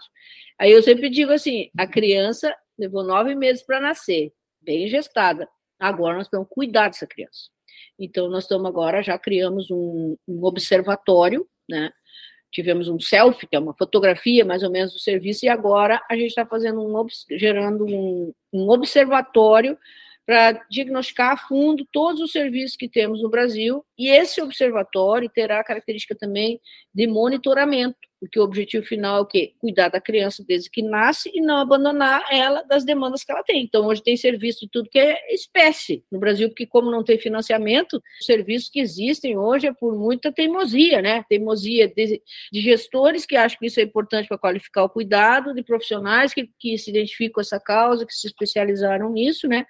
Aí eu sempre digo assim: a criança levou nove meses para nascer, bem gestada. Agora nós temos que cuidar dessa criança. Então, nós estamos agora, já criamos um, um observatório, né? Tivemos um selfie, que é uma fotografia mais ou menos do serviço, e agora a gente está fazendo um, gerando um, um observatório para diagnosticar a fundo todos os serviços que temos no Brasil, e esse observatório terá a característica também de monitoramento, porque o objetivo final é o quê? Cuidar da criança desde que nasce e não abandonar ela das demandas que ela tem. Então, hoje tem serviço de tudo que é espécie no Brasil, porque como não tem financiamento, os serviços que existem hoje é por muita teimosia, né? Teimosia de, de gestores que acham que isso é importante para qualificar o cuidado, de profissionais que, que se identificam com essa causa, que se especializaram nisso, né?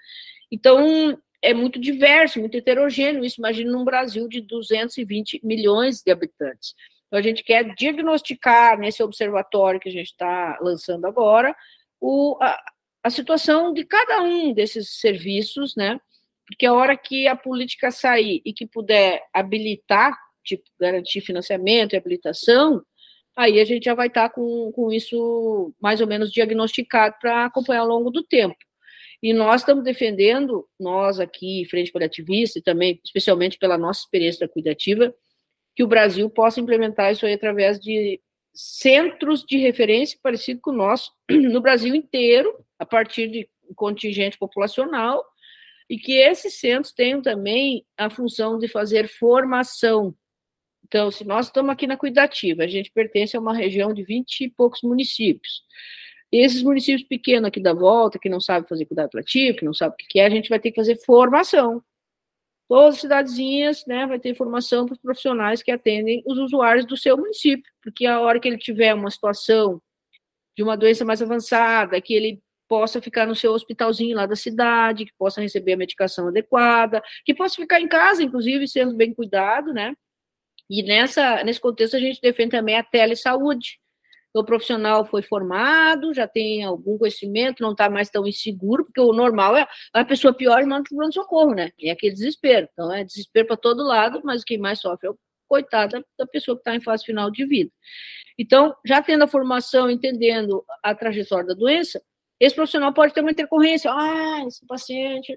Então, é muito diverso, muito heterogêneo isso. Imagina num Brasil de 220 milhões de habitantes. Então, a gente quer diagnosticar nesse observatório que a gente está lançando agora o, a, a situação de cada um desses serviços, né? Porque a hora que a política sair e que puder habilitar, tipo, garantir financiamento e habilitação, aí a gente já vai estar tá com, com isso mais ou menos diagnosticado para acompanhar ao longo do tempo. E nós estamos defendendo, nós aqui, Frente Paliativista, e também, especialmente pela nossa experiência cuidativa, que o Brasil possa implementar isso aí através de centros de referência parecido com o nosso, no Brasil inteiro, a partir de contingente populacional, e que esses centros tenham também a função de fazer formação. Então, se nós estamos aqui na Cuidativa, a gente pertence a uma região de 20 e poucos municípios. Esses municípios pequenos aqui da volta, que não sabem fazer cuidado ativo, que não sabem o que é, a gente vai ter que fazer formação. Todas as cidadezinhas, né, vai ter formação para os profissionais que atendem os usuários do seu município, porque a hora que ele tiver uma situação de uma doença mais avançada, que ele possa ficar no seu hospitalzinho lá da cidade, que possa receber a medicação adequada, que possa ficar em casa, inclusive, sendo bem cuidado, né? E nessa, nesse contexto a gente defende também a telesaúde, o profissional foi formado, já tem algum conhecimento, não está mais tão inseguro, porque o normal é a pessoa pior e manda para o pronto-socorro, né? É aquele desespero. Então, é desespero para todo lado, mas quem mais sofre é o coitado da pessoa que está em fase final de vida. Então, já tendo a formação, entendendo a trajetória da doença, esse profissional pode ter uma intercorrência. Ah, esse paciente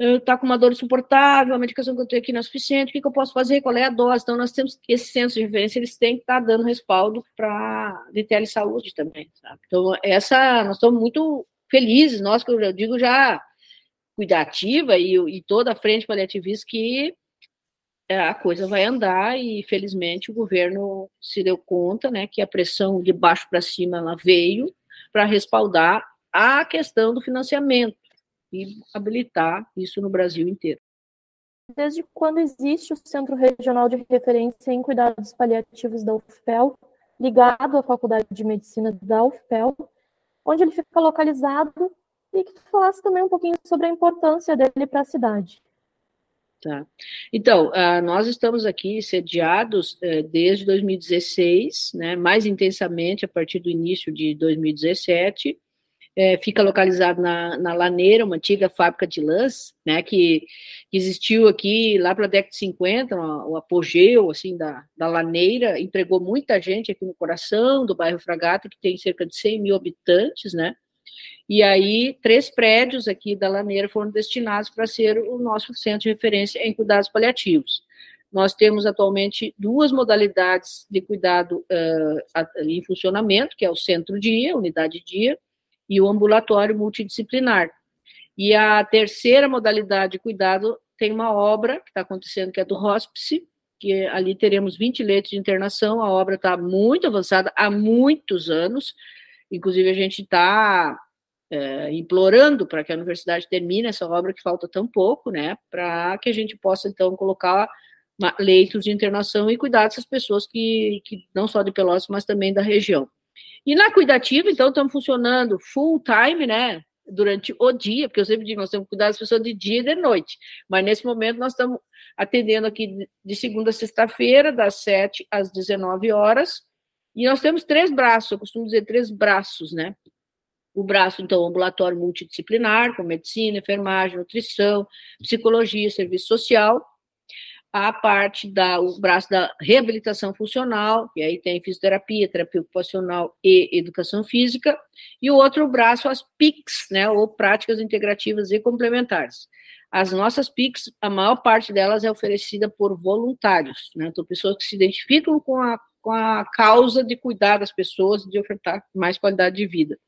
está com uma dor insuportável, a medicação que eu tenho aqui não é suficiente, o que, que, eu posso fazer, qual é a dose? Então, nós temos esses centros de referência, eles têm que estar tá dando respaldo para de telesaúde também, sabe? Então, essa, nós estamos muito felizes, nós, que eu digo já cuidativa e, e toda a frente paliativista que é, a coisa vai andar e, felizmente, o governo se deu conta, né, que a pressão de baixo para cima, ela veio para respaldar a questão do financiamento, e habilitar isso no Brasil inteiro. Desde quando existe o Centro Regional de Referência em Cuidados Paliativos da UFPEL, ligado à Faculdade de Medicina da UFPEL, onde ele fica localizado e que falasse também um pouquinho sobre a importância dele para a cidade. Tá. Então, uh, nós estamos aqui sediados uh, desde 2016, né, mais intensamente a partir do início de 2017, é, fica localizado na, na Laneira, uma antiga fábrica de lãs, né, que, que existiu aqui lá para a década de 50, o apogeu, assim, da, da Laneira, empregou muita gente aqui no coração do bairro Fragata, que tem cerca de 100 mil habitantes, né, e aí três prédios aqui da Laneira foram destinados para ser o nosso centro de referência em cuidados paliativos. Nós temos atualmente duas modalidades de cuidado uh, em funcionamento, que é o centro-dia, unidade dia, e o ambulatório multidisciplinar. E a terceira modalidade de cuidado tem uma obra que está acontecendo, que é do hospice, que ali teremos 20 leitos de internação, a obra está muito avançada há muitos anos, inclusive a gente está é, implorando para que a universidade termine essa obra que falta tão pouco, né, para que a gente possa, então, colocar leitos de internação e cuidar dessas pessoas que, que não só de Pelotas, mas também da região. E na cuidativa, então, estamos funcionando full time, né, durante o dia, porque eu sempre digo, nós temos que cuidar das pessoas de dia e de noite, mas nesse momento nós estamos atendendo aqui de segunda a sexta-feira, das 7 às 19 horas, e nós temos três braços, eu costumo dizer três braços, né? O braço, então, ambulatório multidisciplinar, com medicina, enfermagem, nutrição, psicologia, serviço social, a parte da o braço da reabilitação funcional, e aí tem fisioterapia, terapia ocupacional e educação física, e o outro braço as PICs, né, ou práticas integrativas e complementares. As nossas PICs, a maior parte delas é oferecida por voluntários, né, então pessoas que se identificam com a, com a causa de cuidar das pessoas, de ofertar mais qualidade de vida.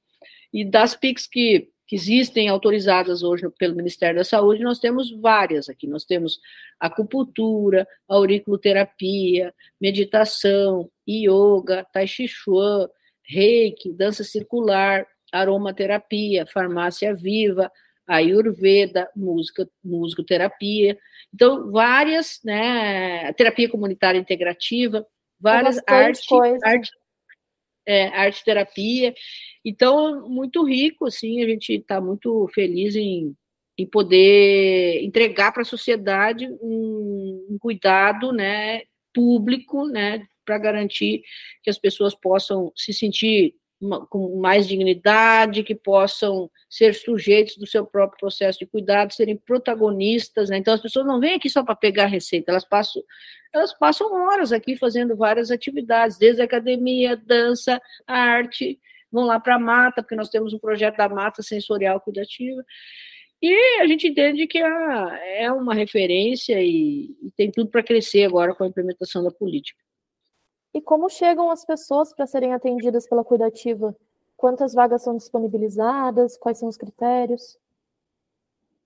E das PICs que que existem autorizadas hoje pelo Ministério da Saúde, nós temos várias aqui. Nós temos acupuntura, auriculoterapia, meditação, yoga, tai chi chuan, reiki, dança circular, aromaterapia, farmácia viva, ayurveda, música, musicoterapia. Então, várias, né, terapia comunitária integrativa, várias artes, arte, é, arte terapia. Então, muito rico, assim, a gente está muito feliz em, em poder entregar para a sociedade um, um, cuidado, né, público, né, para garantir que as pessoas possam se sentir com mais dignidade, que possam ser sujeitos do seu próprio processo de cuidado, serem protagonistas, né? Então as pessoas não vêm aqui só para pegar receita, elas passam, elas passam horas aqui fazendo várias atividades, desde academia, dança, arte, vão lá para a mata, porque nós temos um projeto da mata sensorial cuidativa. E a gente entende que é uma referência e tem tudo para crescer agora com a implementação da política. E como chegam as pessoas para serem atendidas pela cuidativa? Quantas vagas são disponibilizadas? Quais são os critérios?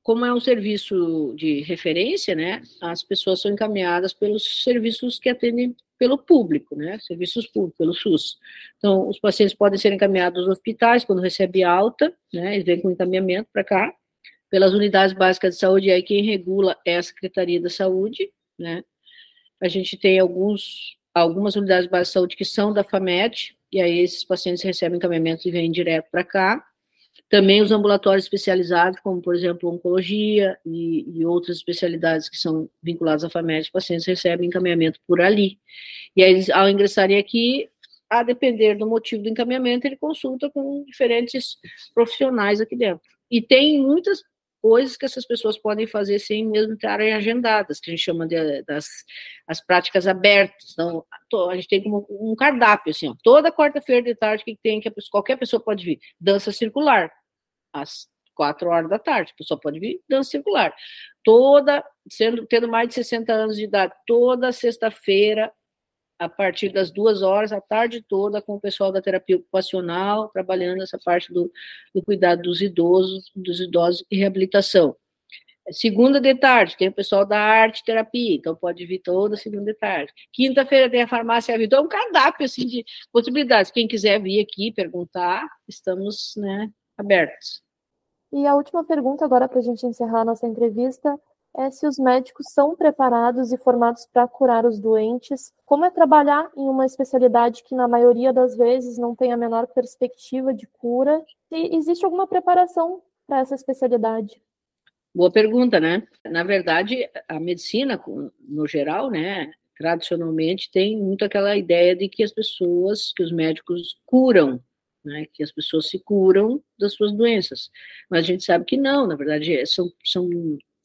Como é um serviço de referência, né, as pessoas são encaminhadas pelos serviços que atendem pelo público, né? Serviços públicos, pelo SUS. Então, os pacientes podem ser encaminhados aos hospitais quando recebe alta, né? Eles vêm com encaminhamento para cá, pelas unidades básicas de saúde, e aí quem regula é a Secretaria da Saúde, né? A gente tem alguns, algumas unidades básicas de saúde que são da FAMED, e aí esses pacientes recebem encaminhamento e vêm direto para cá. Também os ambulatórios especializados, como, por exemplo, oncologia e, e outras especialidades que são vinculadas à FAMED, os pacientes recebem encaminhamento por ali. E aí, ao ingressarem aqui, a depender do motivo do encaminhamento, ele consulta com diferentes profissionais aqui dentro. E tem muitas coisas que essas pessoas podem fazer sem mesmo estarem agendadas, que a gente chama de das as práticas abertas. Então, a gente tem como um cardápio, assim, ó, toda quarta-feira de tarde que tem que qualquer pessoa pode vir. Dança circular, às quatro horas da tarde, a pessoa pode vir, dança circular. Toda, sendo, tendo mais de 60 anos de idade, toda sexta-feira, a partir das duas horas, a tarde toda, com o pessoal da terapia ocupacional, trabalhando essa parte do, do cuidado dos idosos, dos idosos e reabilitação. Segunda de tarde, tem o pessoal da arte terapia, então pode vir toda segunda de tarde. Quinta-feira tem a farmácia Vitor, é um cardápio assim, de possibilidades. Quem quiser vir aqui perguntar, estamos né, abertos. E a última pergunta, agora para a gente encerrar a nossa entrevista, é se os médicos são preparados e formados para curar os doentes. Como é trabalhar em uma especialidade que, na maioria das vezes, não tem a menor perspectiva de cura? E existe alguma preparação para essa especialidade? Boa pergunta, né? Na verdade, a medicina, no geral, né, tradicionalmente tem muito aquela ideia de que as pessoas, que os médicos curam, né, que as pessoas se curam das suas doenças. Mas a gente sabe que não, na verdade, são, são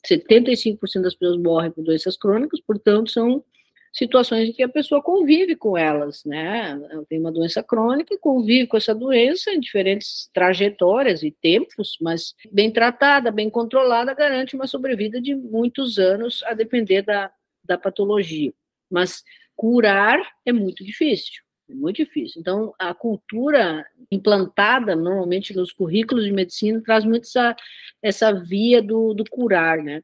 75% das pessoas morrem por doenças crônicas, portanto, são situações em que a pessoa convive com elas, né? Tem uma doença crônica e convive com essa doença em diferentes trajetórias e tempos, mas bem tratada, bem controlada, garante uma sobrevida de muitos anos, a depender da, da patologia. Mas curar é muito difícil. É muito difícil. Então, a cultura implantada normalmente nos currículos de medicina traz muito essa, essa via do, do curar, né?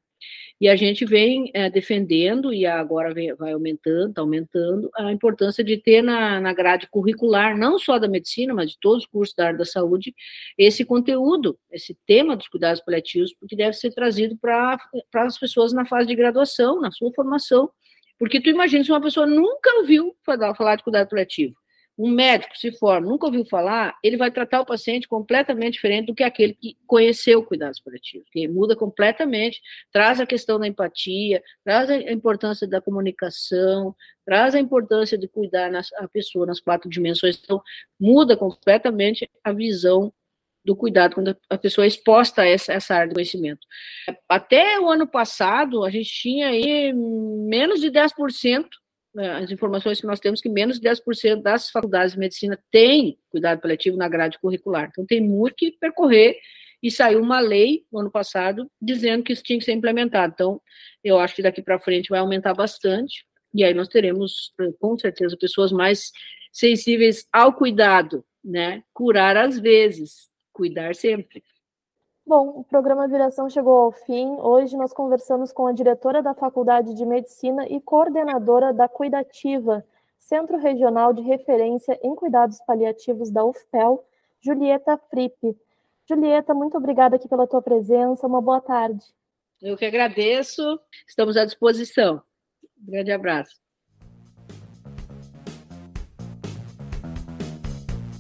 E a gente vem é, defendendo, e agora vem, vai aumentando, está aumentando, a importância de ter na, na grade curricular, não só da medicina, mas de todos os cursos da área da saúde, esse conteúdo, esse tema dos cuidados paliativos, porque deve ser trazido para as pessoas na fase de graduação, na sua formação. Porque tu imagina se uma pessoa nunca ouviu falar, de cuidado paliativo, um médico se forma, nunca ouviu falar, ele vai tratar o paciente completamente diferente do que aquele que conheceu cuidados paliativos, que muda completamente, traz a questão da empatia, traz a importância da comunicação, traz a importância de cuidar nas, a pessoa nas quatro dimensões, então muda completamente a visão do cuidado quando a pessoa é exposta a essa, essa área do conhecimento. Até o ano passado, a gente tinha aí menos de 10% né, as informações que nós temos que menos de 10% das faculdades de medicina têm cuidado paliativo na grade curricular. Então, tem muito que percorrer e saiu uma lei no ano passado dizendo que isso tinha que ser implementado. Então, eu acho que daqui para frente vai aumentar bastante e aí nós teremos, com certeza, pessoas mais sensíveis ao cuidado, né? Curar às vezes, cuidar sempre. Bom, o programa Viração chegou ao fim. Hoje nós conversamos com a diretora da Faculdade de Medicina e coordenadora da Cuidativa, Centro Regional de Referência em Cuidados Paliativos da UFPEL, Julieta Frippe. Julieta, muito obrigada aqui pela tua presença. Uma boa tarde. Eu que agradeço. Estamos à disposição. Um grande abraço.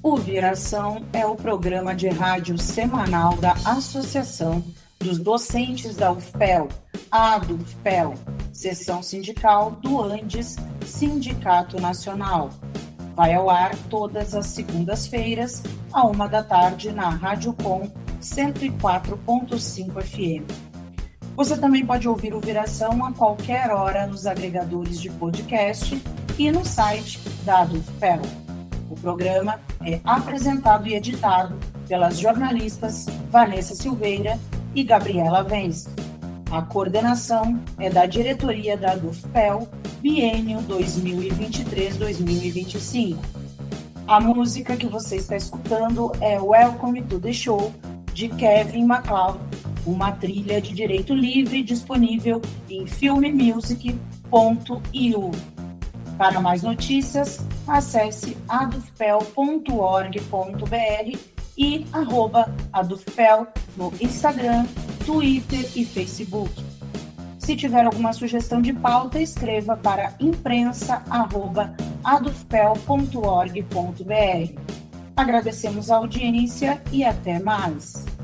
O Viração é o programa de rádio semanal da Associação dos Docentes da UFPEL, a do UFPEL, seção sindical do Andes Sindicato Nacional. Vai ao ar todas as segundas-feiras, à uma da tarde, na Rádio Com 104.5 FM. Você também pode ouvir o Viração a qualquer hora nos agregadores de podcast e no site da UFPEL. O programa é apresentado e editado pelas jornalistas Vanessa Silveira e Gabriela Vence. A coordenação é da diretoria da DUFPEL, biênio 2023-2025. A música que você está escutando é Welcome to the Show, de Kevin MacLeod, uma trilha de direito livre disponível em filmemusic.io. Para mais notícias, acesse adufpel.org.br e arroba adufpel no Instagram, Twitter e Facebook. Se tiver alguma sugestão de pauta, escreva para imprensa.adufpel.org.br. Agradecemos a audiência e até mais.